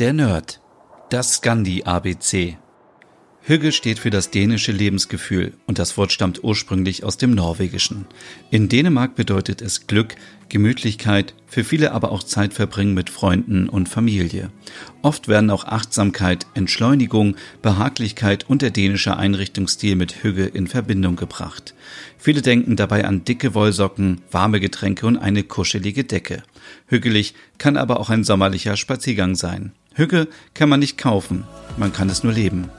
Der Nerd. Das Scandi-ABC. Hygge steht für das dänische Lebensgefühl und das Wort stammt ursprünglich aus dem Norwegischen. In Dänemark bedeutet es Glück, Gemütlichkeit, für viele aber auch Zeit verbringen mit Freunden und Familie. Oft werden auch Achtsamkeit, Entschleunigung, Behaglichkeit und der dänische Einrichtungsstil mit Hügge in Verbindung gebracht. Viele denken dabei an dicke Wollsocken, warme Getränke und eine kuschelige Decke. Hügelig kann aber auch ein sommerlicher Spaziergang sein. Hücke kann man nicht kaufen, man kann es nur leben.